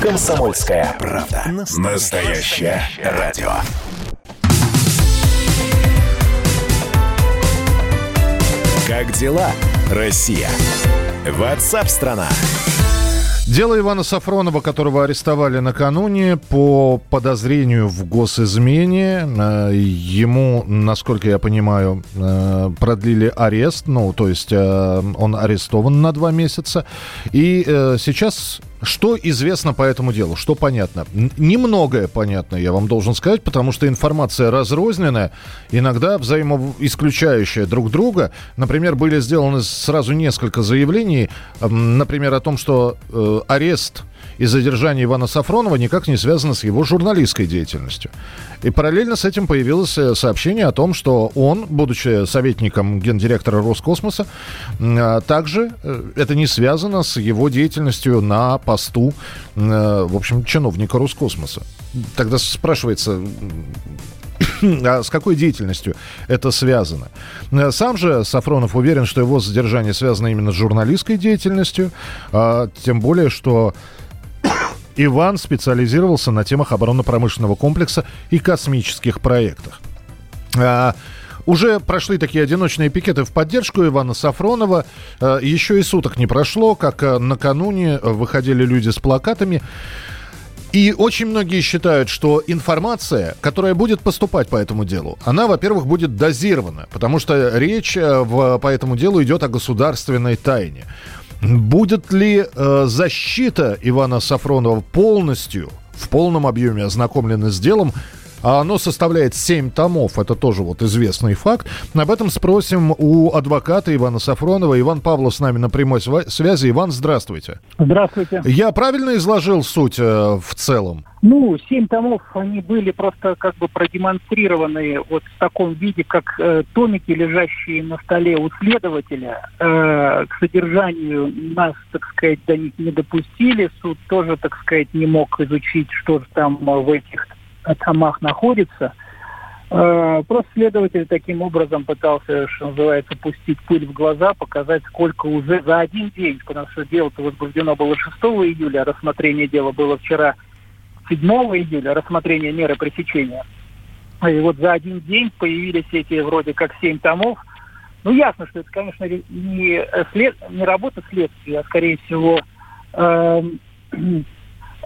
Комсомольская правда. Настоящее радио. Как дела, Россия? Ватсап-страна! Дело Ивана Сафронова, которого арестовали накануне по подозрению в госизмене. Э, ему, насколько я понимаю, э, продлили арест. Ну, то есть э, он арестован на два месяца. И сейчас что известно по этому делу? Что понятно? Немногое понятно, я вам должен сказать, потому что информация разрозненная, иногда взаимоисключающая друг друга. Например, были сделаны сразу несколько заявлений, например, о том, что э, арест и задержание Ивана Сафронова никак не связано с его журналистской деятельностью. И параллельно с этим появилось э, сообщение о том, что он, будучи советником гендиректора Роскосмоса, а, также э, это не связано с его деятельностью на посту, э, в общем, чиновника Роскосмоса. Тогда спрашивается, а с какой деятельностью это связано? Сам же Сафронов уверен, что его задержание связано именно с журналистской деятельностью, а, тем более, что Иван специализировался на темах оборонно-промышленного комплекса и космических проектах. А, уже прошли такие одиночные пикеты в поддержку Ивана Сафронова. А, еще и суток не прошло, как а, накануне выходили люди с плакатами. И очень многие считают, что информация, которая будет поступать по этому делу, она, во-первых, будет дозирована, потому что речь в, по этому делу идет о государственной тайне. Будет ли э, защита Ивана Сафронова полностью, в полном объеме ознакомлена с делом, а оно составляет 7 томов, это тоже вот известный факт. Об этом спросим у адвоката Ивана Сафронова. Иван Павлов с нами на прямой связи. Иван, здравствуйте. Здравствуйте. Я правильно изложил суть э, в целом? Ну, семь томов, они были просто как бы продемонстрированы вот в таком виде, как э, томики, лежащие на столе у следователя. Э, к содержанию нас, так сказать, до них не допустили. Суд тоже, так сказать, не мог изучить, что же там в этих томах находится. Э, просто следователь таким образом пытался, что называется, пустить пыль в глаза, показать, сколько уже за один день, потому что дело-то возбуждено было 6 июля, рассмотрение дела было вчера 7 июля рассмотрение меры пресечения. И вот за один день появились эти вроде как семь томов. Ну, ясно, что это, конечно, не, след, не работа следствия, а, скорее всего, э,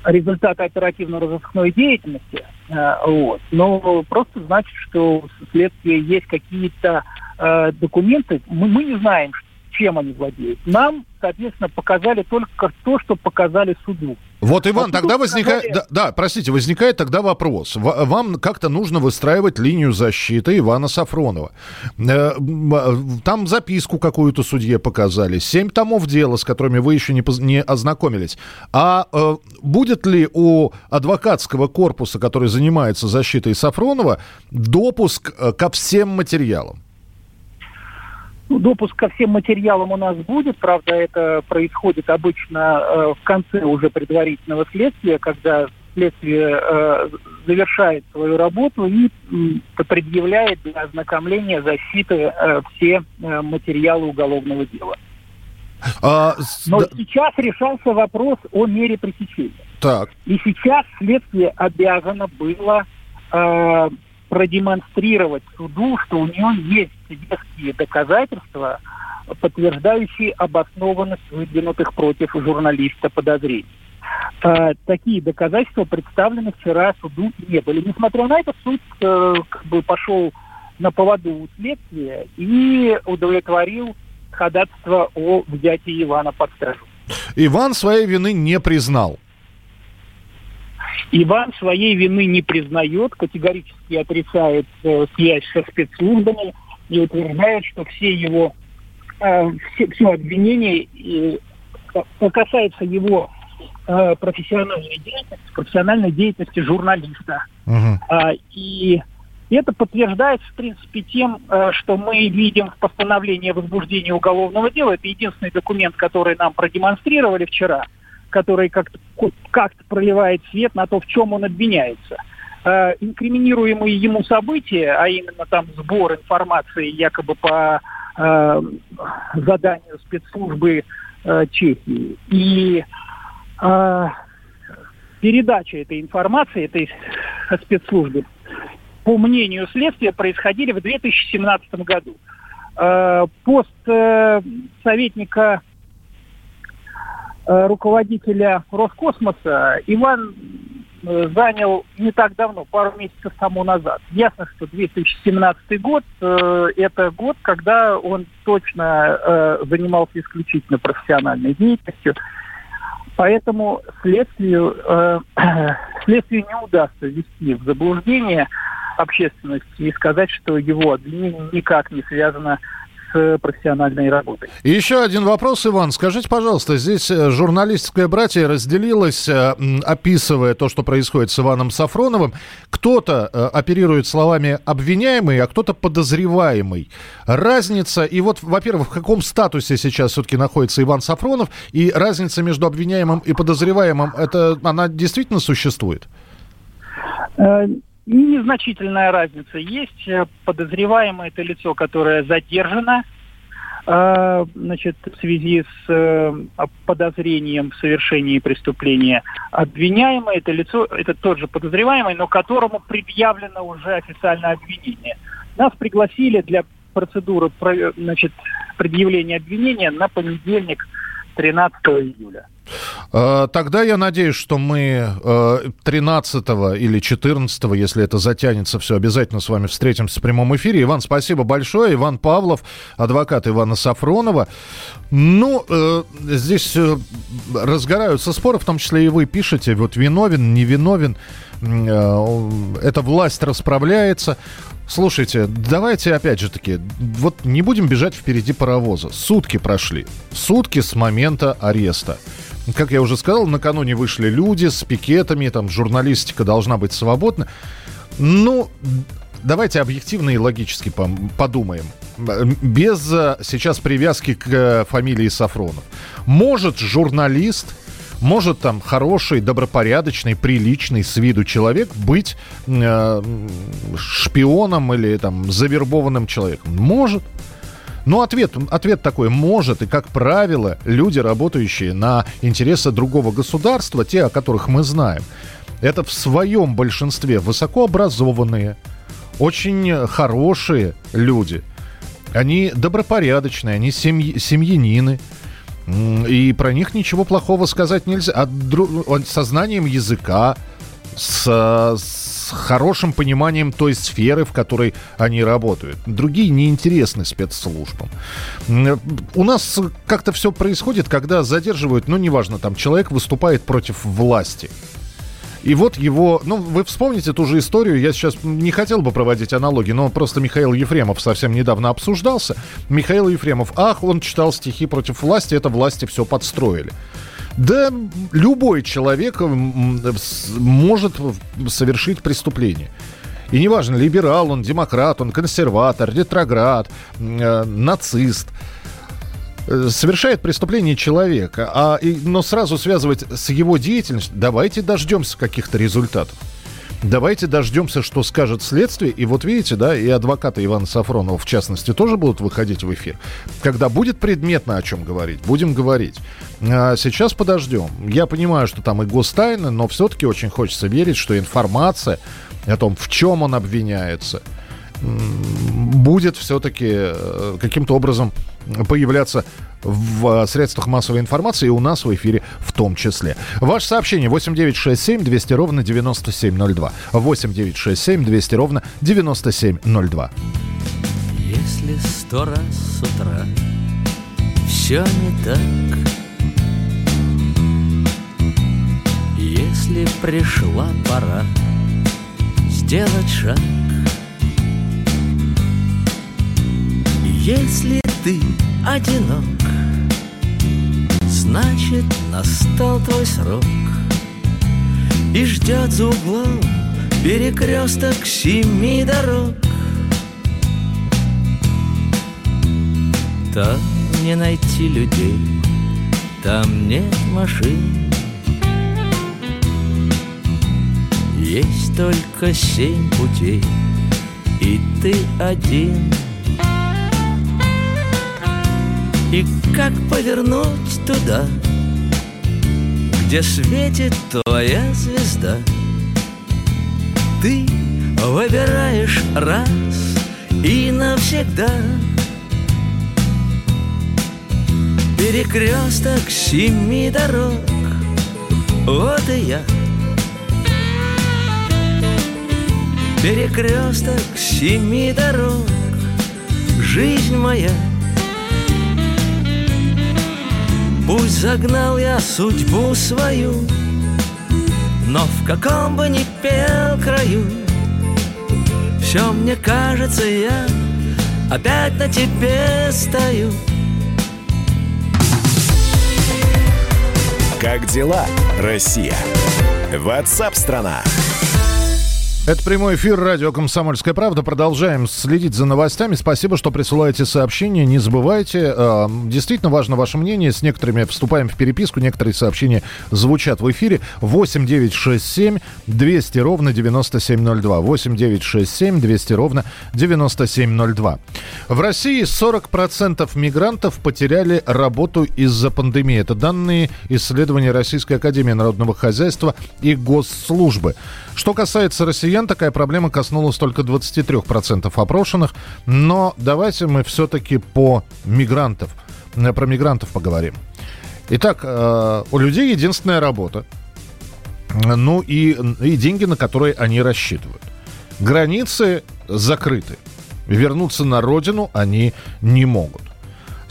результаты оперативно-розыскной деятельности. Э, вот. Но просто значит, что у следствия есть какие-то э, документы. Мы, мы не знаем, чем они владеют. Нам, соответственно, показали только то, что показали суду. Вот, Иван, а тогда возникает... Да, да, простите, возникает тогда вопрос. Вам как-то нужно выстраивать линию защиты Ивана Сафронова. Э, там записку какую-то судье показали. Семь томов дела, с которыми вы еще не, не ознакомились. А э, будет ли у адвокатского корпуса, который занимается защитой Сафронова, допуск э, ко всем материалам? Допуск ко всем материалам у нас будет, правда, это происходит обычно э, в конце уже предварительного следствия, когда следствие э, завершает свою работу и э, предъявляет для ознакомления защиты э, все э, материалы уголовного дела. А, Но да... сейчас решался вопрос о мере пресечения. Так. И сейчас следствие обязано было э, продемонстрировать суду, что у него есть веские доказательства, подтверждающие обоснованность выдвинутых против журналиста подозрений. Э, такие доказательства представлены вчера суду не были. Несмотря на это, суд э, как бы пошел на поводу у следствия и удовлетворил ходатайство о взятии Ивана под стражу. Иван своей вины не признал. Иван своей вины не признает, категорически отрицает э, связь со спецслужбами и утверждает, что все его э, все, все обвинения э, касается его э, профессиональной деятельности, профессиональной деятельности журналиста. Uh-huh. А, и это подтверждается, в принципе, тем, э, что мы видим в постановлении о возбуждении уголовного дела. Это единственный документ, который нам продемонстрировали вчера – который как-то как проливает свет на то, в чем он обвиняется. Э, инкриминируемые ему события, а именно там сбор информации якобы по э, заданию спецслужбы э, Чехии и э, передача этой информации, этой спецслужбы, по мнению следствия, происходили в 2017 году. Э, пост э, советника э, руководителя Роскосмоса Иван занял не так давно, пару месяцев тому назад. Ясно, что 2017 год э, это год, когда он точно э, занимался исключительно профессиональной деятельностью. Поэтому следствию, э, следствию не удастся ввести в заблуждение общественности и сказать, что его обвинение никак не связано с профессиональной работой. И еще один вопрос, Иван. Скажите, пожалуйста, здесь э, журналистское братье разделилось, э, описывая то, что происходит с Иваном Сафроновым. Кто-то э, оперирует словами обвиняемый, а кто-то подозреваемый. Разница, и вот, во-первых, в каком статусе сейчас все-таки находится Иван Сафронов, и разница между обвиняемым и подозреваемым, это она действительно существует? Незначительная разница. Есть э, подозреваемое это лицо, которое задержано э, значит, в связи с э, подозрением в совершении преступления. Обвиняемое это лицо, это тот же подозреваемый, но которому предъявлено уже официальное обвинение. Нас пригласили для процедуры значит, предъявления обвинения на понедельник, 13 июля. Э, тогда я надеюсь, что мы 13 э, или 14, если это затянется, все обязательно с вами встретимся в прямом эфире. Иван, спасибо большое. Иван Павлов, адвокат Ивана Сафронова. Ну, э, здесь разгораются споры, в том числе и вы пишете, вот виновен, невиновен. Эта власть расправляется. Слушайте, давайте опять же таки, вот не будем бежать впереди паровоза. Сутки прошли. Сутки с момента ареста. Как я уже сказал, накануне вышли люди с пикетами, там журналистика должна быть свободна. Ну, давайте объективно и логически подумаем. Без э, сейчас привязки к э, фамилии Сафронов. Может журналист может там хороший, добропорядочный, приличный с виду человек быть э, шпионом или там завербованным человеком? Может. Ну, ответ, ответ такой, может, и, как правило, люди, работающие на интересы другого государства, те, о которых мы знаем, это в своем большинстве высокообразованные, очень хорошие люди. Они добропорядочные, они семьи, семьянины. И про них ничего плохого сказать нельзя. А дру... со знанием языка, с, с хорошим пониманием той сферы, в которой они работают. Другие неинтересны спецслужбам. У нас как-то все происходит, когда задерживают, ну, неважно, там человек выступает против власти. И вот его, ну, вы вспомните ту же историю, я сейчас не хотел бы проводить аналогии, но просто Михаил Ефремов совсем недавно обсуждался. Михаил Ефремов, ах, он читал стихи против власти, это власти все подстроили. Да любой человек может совершить преступление. И неважно, либерал он, демократ, он консерватор, ретроград, э, нацист. Совершает преступление человека, а, и, но сразу связывать с его деятельностью, давайте дождемся каких-то результатов. Давайте дождемся, что скажет следствие. И вот видите, да, и адвокаты Ивана Сафронова, в частности, тоже будут выходить в эфир. Когда будет предметно о чем говорить, будем говорить. А сейчас подождем. Я понимаю, что там и гостайны, но все-таки очень хочется верить, что информация о том, в чем он обвиняется, будет все-таки э, каким-то образом появляться в средствах массовой информации и у нас в эфире в том числе. Ваше сообщение 8967 200 ровно 9702. 8967 200 ровно 9702. Если сто раз с утра все не так, Если пришла пора сделать шаг, Если ты одинок, Значит, настал твой срок. И ждет за углом перекресток семи дорог. Там не найти людей, там нет машин. Есть только семь путей, и ты один — И как повернуть туда, где светит твоя звезда. Ты выбираешь раз и навсегда. Перекресток семи дорог. Вот и я. Перекресток семи дорог. Жизнь моя Пусть загнал я судьбу свою Но в каком бы ни пел краю Все мне кажется, я опять на тебе стою Как дела, Россия? Ватсап-страна! Это прямой эфир радио «Комсомольская правда». Продолжаем следить за новостями. Спасибо, что присылаете сообщения. Не забывайте. Э, действительно важно ваше мнение. С некоторыми вступаем в переписку. Некоторые сообщения звучат в эфире. 8 9 6 7 200 ровно 9702. 8 9 6 7 200 ровно 9702. В России 40% мигрантов потеряли работу из-за пандемии. Это данные исследования Российской Академии Народного Хозяйства и Госслужбы. Что касается россиян, такая проблема коснулась только 23% опрошенных. Но давайте мы все-таки по мигрантов, э, про мигрантов поговорим. Итак, э, у людей единственная работа. Ну и, и деньги, на которые они рассчитывают. Границы закрыты. Вернуться на родину они не могут.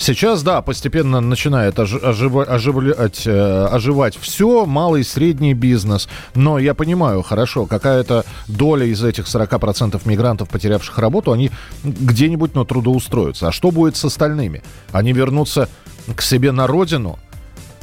Сейчас, да, постепенно начинает ожив, оживлять, э, оживать все, малый, средний бизнес. Но я понимаю, хорошо, какая-то доля из этих 40% мигрантов, потерявших работу, они где-нибудь на трудоустроятся. А что будет с остальными? Они вернутся к себе на родину?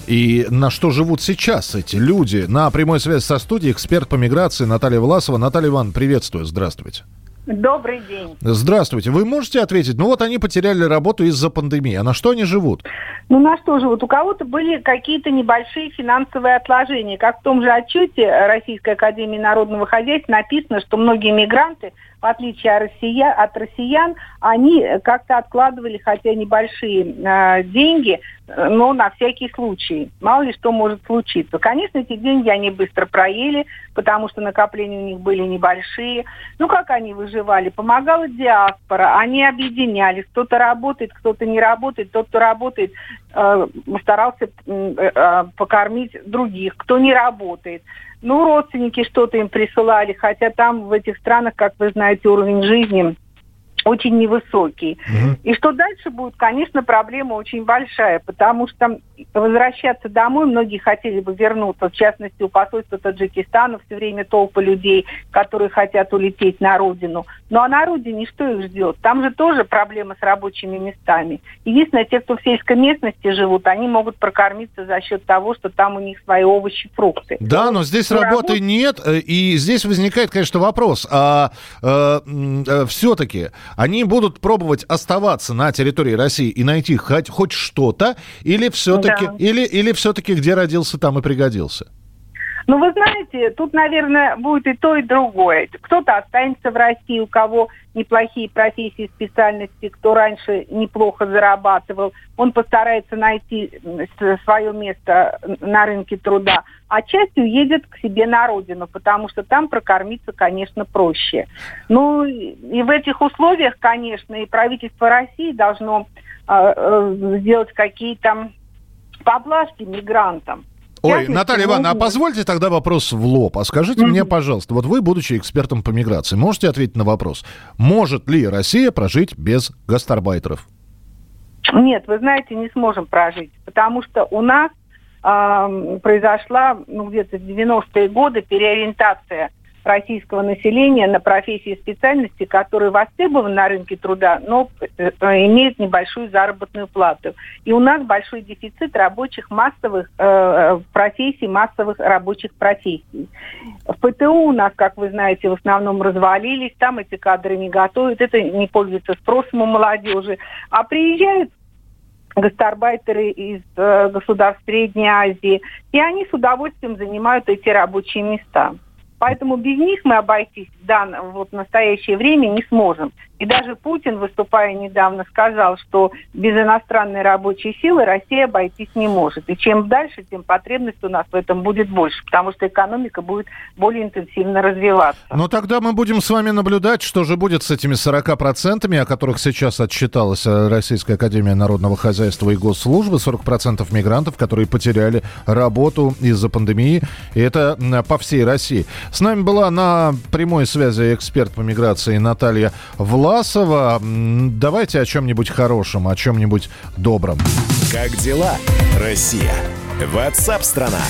И на что живут сейчас эти люди? На прямой связи со студией эксперт по миграции Наталья Власова. Наталья Ивановна, приветствую, здравствуйте. Добрый день. Здравствуйте. Вы можете ответить? Ну вот они потеряли работу из-за пандемии. А на что они живут? Ну на что живут? У кого-то были какие-то небольшие финансовые отложения. Как в том же отчете Российской Академии Народного Хозяйства написано, что многие мигранты – в отличие от россиян, от россиян они как-то откладывали, хотя небольшие э, деньги, но на всякий случай. Мало ли что может случиться. Конечно, эти деньги они быстро проели, потому что накопления у них были небольшие. Ну, как они выживали? Помогала диаспора, они объединялись. Кто-то работает, кто-то не работает. Тот, кто работает, э, старался э, э, покормить других. Кто не работает ну, родственники что-то им присылали, хотя там в этих странах, как вы знаете, уровень жизни очень невысокий. Угу. И что дальше будет, конечно, проблема очень большая, потому что возвращаться домой многие хотели бы вернуться, в частности, у посольства Таджикистана все время толпы людей, которые хотят улететь на родину. Ну а на родине что их ждет? Там же тоже проблема с рабочими местами. Единственное, те, кто в сельской местности живут, они могут прокормиться за счет того, что там у них свои овощи, фрукты. Да, но здесь но работы работ... нет, э, и здесь возникает, конечно, вопрос, а э, э, все-таки они будут пробовать оставаться на территории России и найти хоть, хоть что-то, или все-таки, да. или, или все-таки где родился, там и пригодился? Ну, вы знаете, тут, наверное, будет и то, и другое. Кто-то останется в России, у кого неплохие профессии, специальности, кто раньше неплохо зарабатывал, он постарается найти свое место на рынке труда, а часть уедет к себе на родину, потому что там прокормиться, конечно, проще. Ну, и в этих условиях, конечно, и правительство России должно э, сделать какие-то поблажки мигрантам. Ой, Наталья Ивановна, а позвольте тогда вопрос в лоб. А скажите mm-hmm. мне, пожалуйста, вот вы, будучи экспертом по миграции, можете ответить на вопрос, может ли Россия прожить без гастарбайтеров? Нет, вы знаете, не сможем прожить, потому что у нас э, произошла ну, где-то в 90-е годы переориентация российского населения на профессии и специальности, которые востребованы на рынке труда, но э, имеют небольшую заработную плату. И у нас большой дефицит рабочих массовых э, профессий, массовых рабочих профессий. В ПТУ у нас, как вы знаете, в основном развалились, там эти кадры не готовят, это не пользуется спросом у молодежи. А приезжают гастарбайтеры из э, государств Средней Азии, и они с удовольствием занимают эти рабочие места. Поэтому без них мы обойтись дан, вот, в настоящее время не сможем. И даже Путин, выступая недавно, сказал, что без иностранной рабочей силы Россия обойтись не может. И чем дальше, тем потребность у нас в этом будет больше, потому что экономика будет более интенсивно развиваться. Но тогда мы будем с вами наблюдать, что же будет с этими 40%, о которых сейчас отчиталась Российская Академия Народного Хозяйства и Госслужбы, 40% мигрантов, которые потеряли работу из-за пандемии. И это по всей России. С нами была на прямой связи эксперт по миграции Наталья Влад Власова. Давайте о чем-нибудь хорошем, о чем-нибудь добром. Как дела, Россия? Ватсап-страна!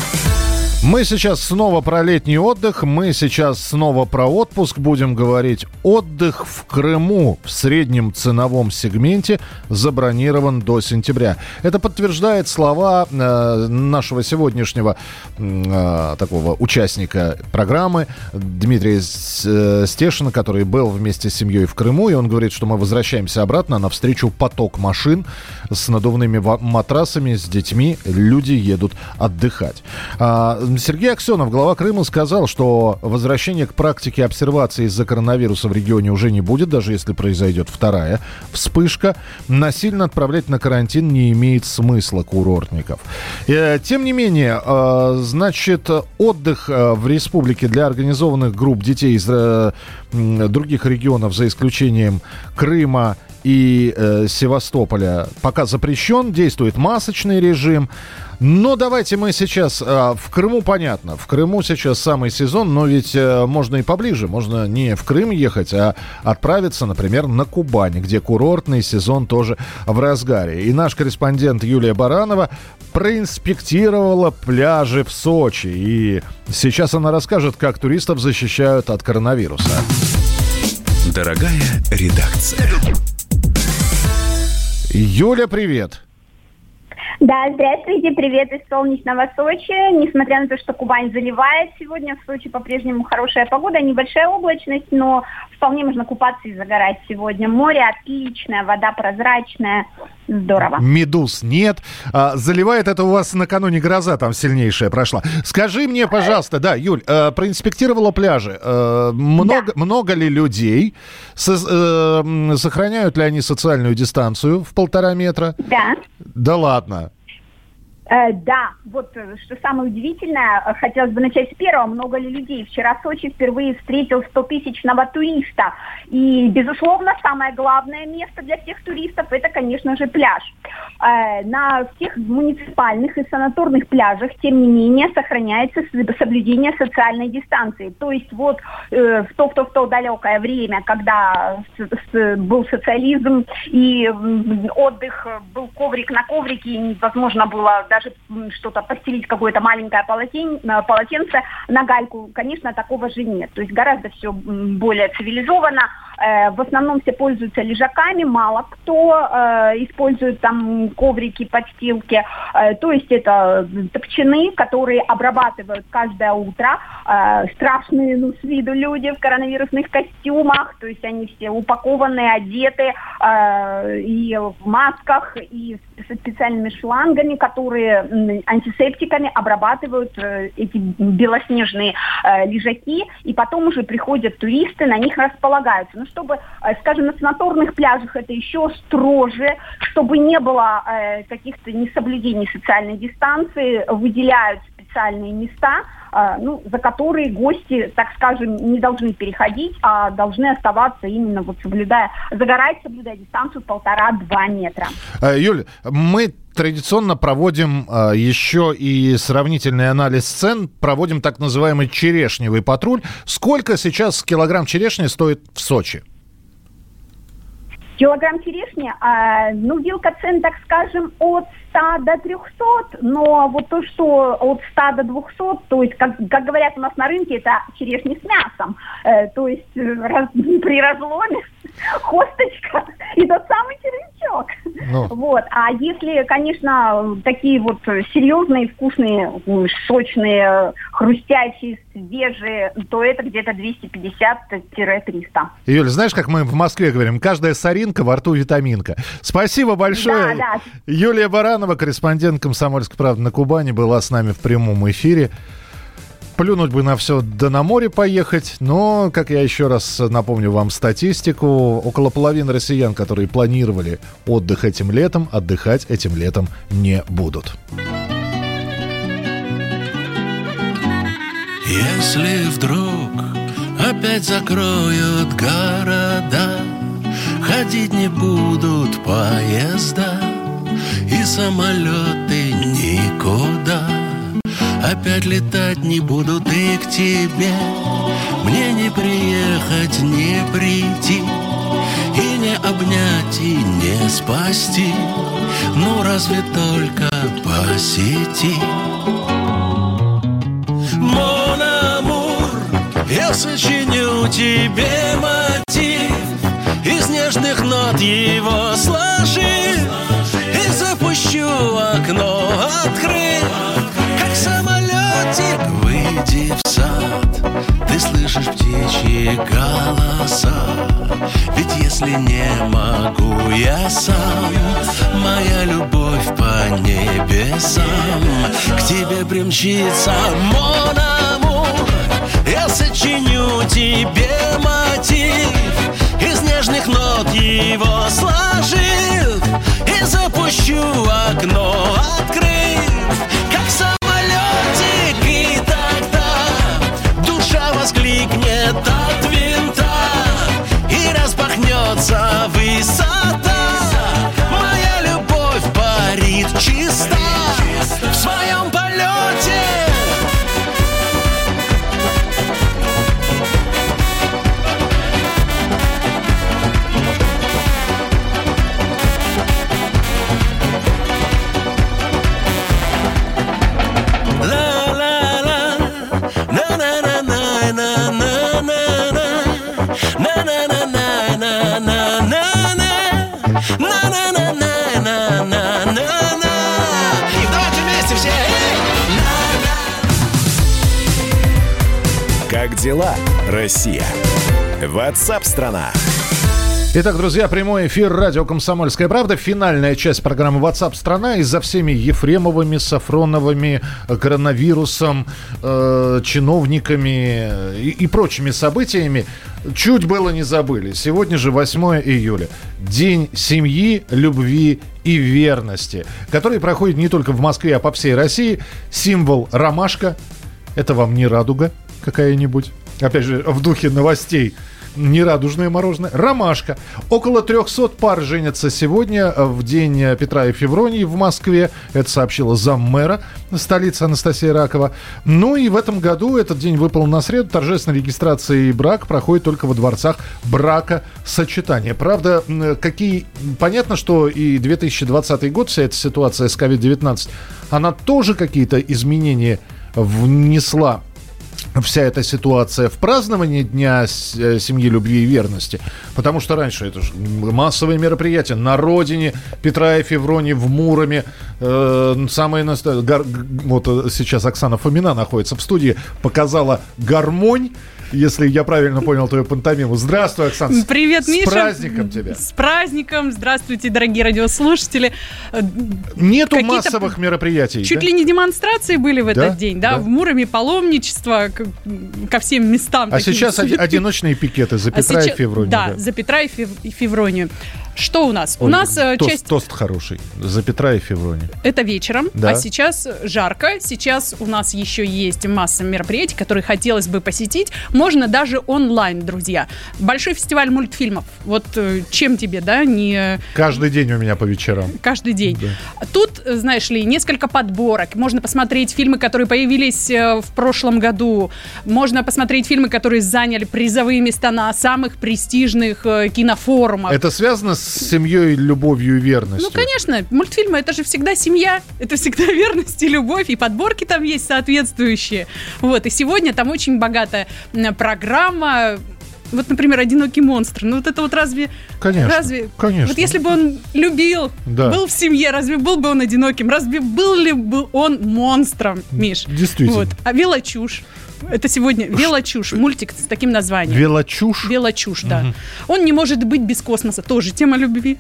Мы сейчас снова про летний отдых, мы сейчас снова про отпуск будем говорить. Отдых в Крыму в среднем ценовом сегменте забронирован до сентября. Это подтверждает слова э, нашего сегодняшнего э, такого участника программы Дмитрия э, Стешина, который был вместе с семьей в Крыму, и он говорит, что мы возвращаемся обратно навстречу поток машин с надувными матрасами, с детьми. Люди едут отдыхать. Сергей Аксенов, глава Крыма, сказал, что возвращение к практике обсервации из-за коронавируса в регионе уже не будет, даже если произойдет вторая вспышка. Насильно отправлять на карантин не имеет смысла курортников. Э, тем не менее, э, значит, отдых э, в республике для организованных групп детей из других регионов, за исключением Крыма, и э, Севастополя пока запрещен, действует масочный режим. Но давайте мы сейчас... Э, в Крыму понятно, в Крыму сейчас самый сезон, но ведь э, можно и поближе. Можно не в Крым ехать, а отправиться, например, на Кубань, где курортный сезон тоже в разгаре. И наш корреспондент Юлия Баранова проинспектировала пляжи в Сочи. И сейчас она расскажет, как туристов защищают от коронавируса. Дорогая редакция. Юля, привет. Да, здравствуйте, привет из солнечного Сочи. Несмотря на то, что Кубань заливает, сегодня в Сочи по-прежнему хорошая погода, небольшая облачность, но вполне можно купаться и загорать сегодня. Море отличное, вода прозрачная, здорово. Медуз нет. А, заливает это у вас накануне гроза там сильнейшая прошла. Скажи мне, пожалуйста, да, Юль, э, проинспектировала пляжи. Э, много, да. много ли людей? Со, э, сохраняют ли они социальную дистанцию в полтора метра? Да. Да ладно. Э, да, вот э, что самое удивительное, э, хотелось бы начать с первого. Много ли людей? Вчера Сочи впервые встретил 100-тысячного туриста. И, безусловно, самое главное место для всех туристов – это, конечно же, пляж. Э, на всех муниципальных и санаторных пляжах, тем не менее, сохраняется соблюдение социальной дистанции. То есть вот э, в то, в то, далекое время, когда с, с, был социализм и отдых, был коврик на коврике, и невозможно было даже даже что-то постелить, какое-то маленькое э, полотенце на гальку, конечно, такого же нет. То есть гораздо все более цивилизованно. Э, в основном все пользуются лежаками, мало кто э, использует там коврики, подстилки. То есть это топчаны, которые обрабатывают каждое утро. Страшные ну, с виду люди в коронавирусных костюмах, то есть они все упакованные, одеты и в масках, и со специальными шлангами, которые антисептиками обрабатывают э, эти белоснежные э, лежаки, и потом уже приходят туристы, на них располагаются. Ну, чтобы, э, скажем, на санаторных пляжах это еще строже, чтобы не было каких-то несоблюдений социальной дистанции, выделяют специальные места, ну, за которые гости, так скажем, не должны переходить, а должны оставаться именно вот соблюдая, загорать, соблюдая дистанцию полтора-два метра. Юль, мы традиционно проводим э, еще и сравнительный анализ цен, проводим так называемый черешневый патруль. Сколько сейчас килограмм черешни стоит в Сочи? Килограмм черешни, э, ну, вилка цен, так скажем, от 100 до 300, но вот то, что от 100 до 200, то есть, как, как говорят у нас на рынке, это черешни с мясом. Э, то есть э, раз, при разломе хосточка и тот самый червячок. Ну. Вот. А если, конечно, такие вот серьезные, вкусные, сочные, хрустящие, свежие, то это где-то 250-300. Юля, знаешь, как мы в Москве говорим, каждая соринка во рту витаминка. Спасибо большое. Да, да. Юлия Баранова, корреспондент «Комсомольской правды» на Кубани, была с нами в прямом эфире. плюнуть бы на все, да на море поехать. Но, как я еще раз напомню вам статистику, около половины россиян, которые планировали отдых этим летом, отдыхать этим летом не будут. Если вдруг опять закроют города, Ходить не будут поезда И самолеты никуда. Опять летать не будут и к тебе. Мне не приехать, не прийти. И не обнять, и не спасти. Ну разве только по сети. Мон Амур, я сочиню тебе мотив. Из нежных нот его сложи И запущу окно, открыв Как самолетик, выйди в сад. Ты слышишь птичьи голоса Ведь если не могу я сам Моя любовь по небесам К тебе примчится. Мон Амур Я сочиню тебе мотив Из нежных нот его сложив И запущу окно, открыв Как самолетик И тогда душа воскликнет от винта И распахнется высота Эй! Как дела, Россия? Ватсап-страна! Итак, друзья, прямой эфир радио «Комсомольская правда». Финальная часть программы WhatsApp страна». Из-за всеми Ефремовыми, Сафроновыми, коронавирусом, э, чиновниками и, и прочими событиями чуть было не забыли. Сегодня же 8 июля. День семьи, любви и верности, который проходит не только в Москве, а по всей России. Символ ромашка. Это вам не радуга какая-нибудь. Опять же, в духе новостей нерадужное мороженое. Ромашка. Около 300 пар женятся сегодня в день Петра и Февронии в Москве. Это сообщила заммэра столицы Анастасия Ракова. Ну и в этом году этот день выпал на среду. Торжественная регистрация и брак проходит только во дворцах брака сочетания. Правда, какие... Понятно, что и 2020 год, вся эта ситуация с COVID-19, она тоже какие-то изменения внесла вся эта ситуация в праздновании Дня э, семьи, любви и верности. Потому что раньше это же массовые мероприятия на родине Петра и Февронии, в Муроме. Э, самые наста- гар- Вот э, сейчас Оксана Фомина находится в студии, показала гармонь. Если я правильно понял твою пантомиму. Здравствуй, Оксана. С- Привет, с Миша. праздником тебя. С праздником. Здравствуйте, дорогие радиослушатели. Э, Нету массовых мероприятий. Чуть да? ли не демонстрации были в Да? этот день, да? Да. В Муроме паломничество ко всем местам. А сейчас одиночные пикеты за А Петра и сейчас- Февронию. Да, за Петра и и Февронию. Что у нас? у Ой, нас э, тост, часть... тост хороший. За Петра и Февронию. Это вечером, Да. а сейчас жарко. Сейчас у нас еще есть масса мероприятий, которые хотелось бы посетить. Можно даже онлайн, друзья. Большой фестиваль мультфильмов. Вот э, чем тебе, да, не Каждый день у меня по вечерам. каждый день. Тут, э, знаешь ли, несколько подборок. Можно посмотреть фильмы, которые появились э, в прошлом году. Можно посмотреть фильмы, которые заняли призовые места на самых престижных э, кинофорумах. Это связано с семьей, любовью и верностью? Ну, конечно, мультфильмы это же всегда семья, это всегда верность и любовь, и подборки там есть соответствующие. Вот, и сегодня там очень богатая программа. Вот, например, одинокий монстр. Ну, вот это вот разве... Конечно, Разве... конечно. Вот если бы он любил, Да. был в семье, разве был бы он одиноким? Разве был ли бы он монстром, Миш? Действительно. Вот. А велочушь. Это сегодня велочушь, мультик с таким названием. Велочушь? Велочушь, да. Он не может быть без космоса. Тоже тема любви.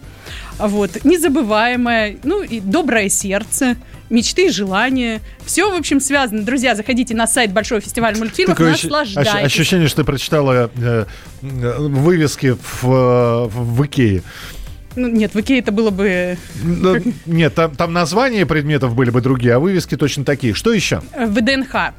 Вот. Незабываемая. Ну, и доброе сердце. мечты и желания. Все, в общем, связано. Друзья, заходите на сайт Большого фестиваля мультфильмов, Такое наслаждайтесь. ощ- ощущение, что ты прочитала э, э, вывески в, э, в, в Икее. Ну, нет, в Икее это было бы Нет, там, там названия предметов были бы другие, а вывески точно такие. Что еще? э, ВДНХ.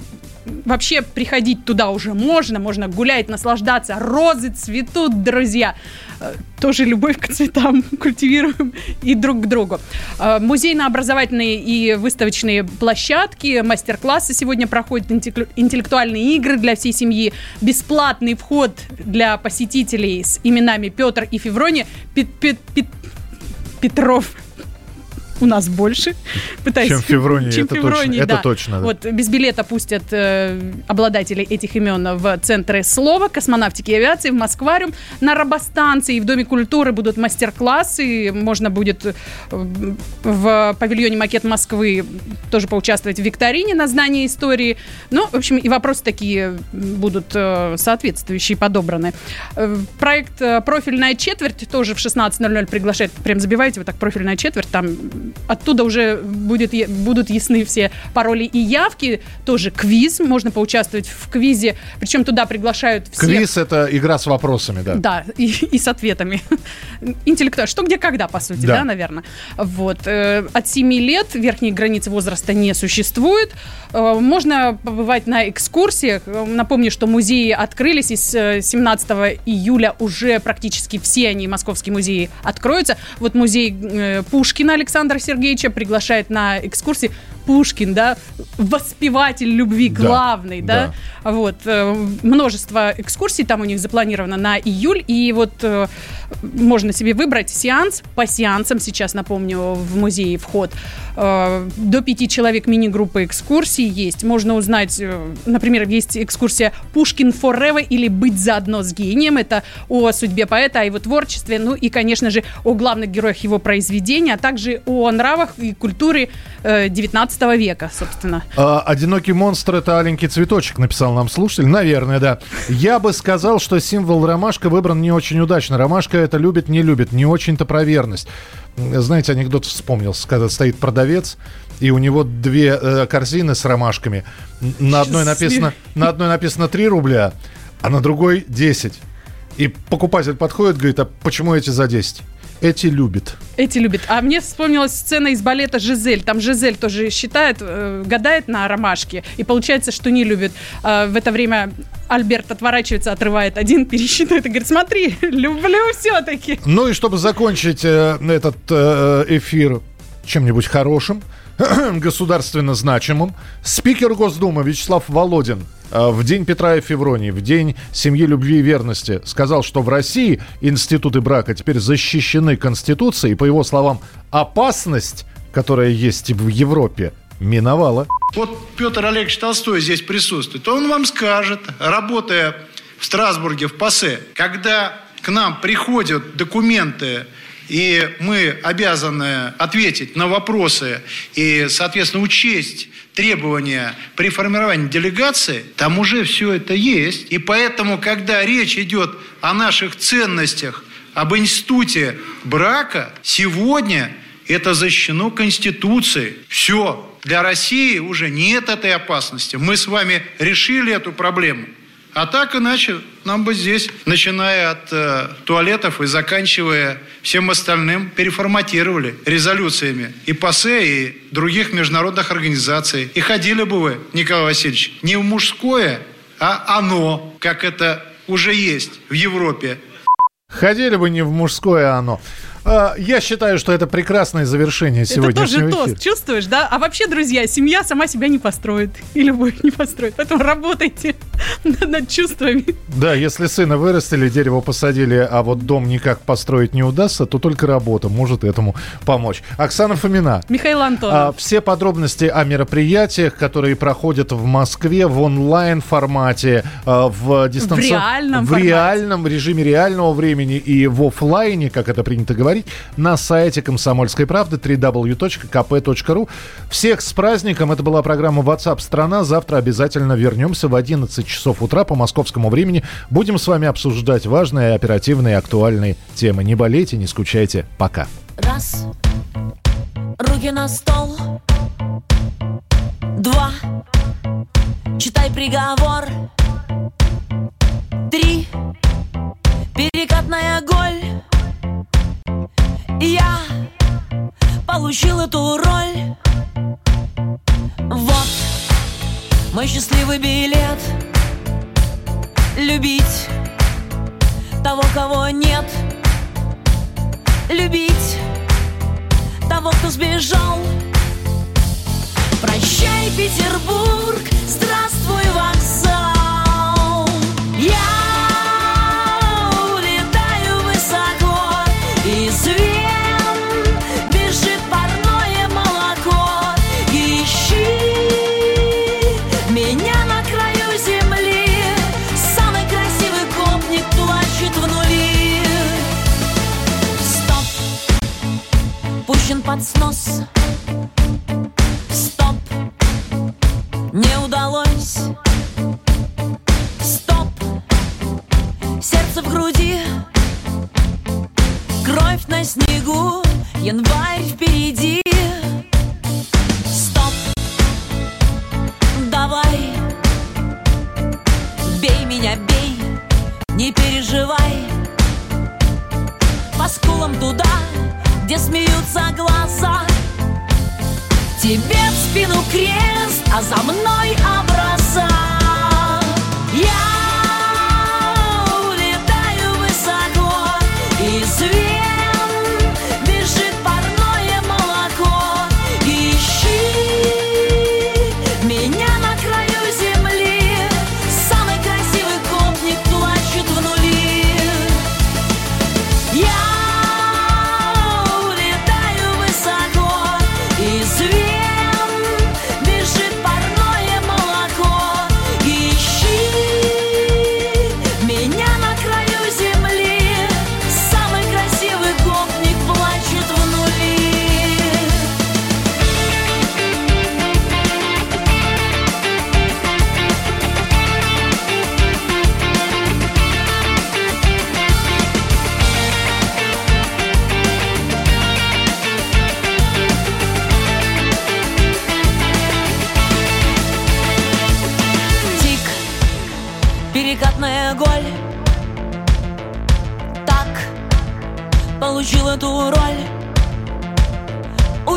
Вообще приходить туда уже можно, можно гулять, наслаждаться. Розы цветут, друзья. Э, Тоже любовь к цветам культивируем и друг к другу. Э, Музейно-образовательные и выставочные площадки, мастер-классы сегодня проходят, интеллекту- интеллектуальные игры для всей семьи, бесплатный вход для посетителей с именами Петр и Феврония. Пет- пет- пет- Петров у нас больше. Пытаюсь- Чем Февроний, чем это Февроний, точно, это да. точно, да. Вот без билета пустят э, обладателей этих имен в центры слова, космонавтики и авиации, в Москвариум, на робостанции, в Доме культуры будут мастер-классы, можно будет э, в павильоне Макет Москвы тоже поучаствовать в викторине на знание истории. Ну, в общем, и вопросы такие будут э, соответствующие подобраны. Э, Проект «Профильная четверть» тоже в 16.00 приглашает. Прям забивайте вот так «Профильная четверть», там оттуда уже будет, будут ясны все пароли и явки. Тоже квиз, можно поучаствовать в квизе. Причем туда приглашают всех. Квиз это игра с вопросами, да. Да, и, и с ответами. Интеллектуально. Что, где, когда, по сути, Да. да, наверное. Вот. э, От 7 лет верхней границы возраста не существует. Э, Можно побывать на экскурсиях. Э, Напомню, что музеи открылись, и с э, 17 июля уже практически все они, московские музеи, откроются. Вот музей э, Пушкина Александра Сергеевича приглашает на экскурсии. Пушкин, да, воспеватель любви, Да, главный, да, вот, э, множество экскурсий там у них запланировано на июль, и вот э, можно себе выбрать сеанс, по сеансам сейчас, напомню, в музее вход, Э, до пяти человек мини-группы экскурсий есть, можно узнать, например, есть экскурсия «Пушкин Forever» или «Быть заодно с гением», это о судьбе поэта, о его творчестве, ну и, конечно же, о главных героях его произведения, а также о нравах и культуре э, 19 века, собственно. А, Одинокий монстр это аленький цветочек, написал нам слушатель. Наверное, да. Я бы сказал, что символ ромашка выбран не очень удачно. Ромашка это любит, не любит, не очень-то про верность. М, Знаете, анекдот вспомнился, когда стоит продавец, и у него две э, корзины с ромашками. На одной написано, на одной написано 3 рубля, а на другой 10. И покупатель подходит, говорит, а почему эти за 10? Эти любит. Эти любят. А мне вспомнилась сцена из балета «Жизель». Там Жизель тоже считает, э, гадает на ромашке, и получается, что не любит. А в это время Альберт отворачивается, отрывает один, пересчитывает и говорит, смотри, люблю все-таки. Ну и чтобы закончить э, этот э, эфир чем-нибудь хорошим, государственно значимым, спикер Госдумы Вячеслав Володин э, в день Петра и Февронии, в день семьи, любви и верности, сказал, что в России институты брака теперь защищены Конституцией. И, по его словам, опасность, которая есть в Европе, миновала. Вот Петр Олегович Толстой здесь присутствует, он вам скажет, работая в Страсбурге, в ПАСЕ, когда к нам приходят документы, и мы обязаны ответить на вопросы и, соответственно, учесть требования при формировании делегации, там уже все это есть. И поэтому, когда речь идет о наших ценностях, об институте брака, сегодня это защищено Конституцией. Все. Для России уже нет этой опасности. Мы с вами решили эту проблему. А так иначе нам бы здесь, начиная от э, туалетов и заканчивая всем остальным, переформатировали резолюциями и ПАСЕ, и других международных организаций. И ходили бы вы, Николай Васильевич, не в мужское, а оно, как это уже есть в Европе. Ходили бы не в мужское оно. А, Я считаю, что это прекрасное завершение Это сегодняшнего тоже эфира. тост, чувствуешь, да? А вообще, друзья, семья сама себя не построит. И любовь не построит. Поэтому работайте над чувствами. Да, если сына вырастили, дерево посадили, а вот дом никак построить не удастся, то только работа может этому помочь. Оксана Фомина. Михаил Антонов. А, все подробности о мероприятиях, которые проходят в Москве в онлайн формате, а, в дистанционном, В реальном в формате. реальном режиме реального времени и в офлайне, как это принято говорить, поговорить на сайте комсомольской правды www.kp.ru. Всех с праздником. Это была программа WhatsApp страна. Завтра обязательно вернемся в 11 часов утра по московскому времени. Будем с вами обсуждать важные, оперативные, актуальные темы. Не болейте, не скучайте. Пока. Раз. Руки на стол. Два. Читай приговор. Три. Перекатная голь. Я получил эту роль. Вот мой счастливый билет. Любить того, кого нет. Любить того, кто сбежал. Прощай, Петербург, здравствуй, вокзал.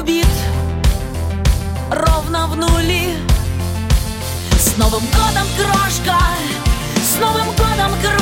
губит ровно в нули. С Новым годом, крошка! С Новым годом, крошка!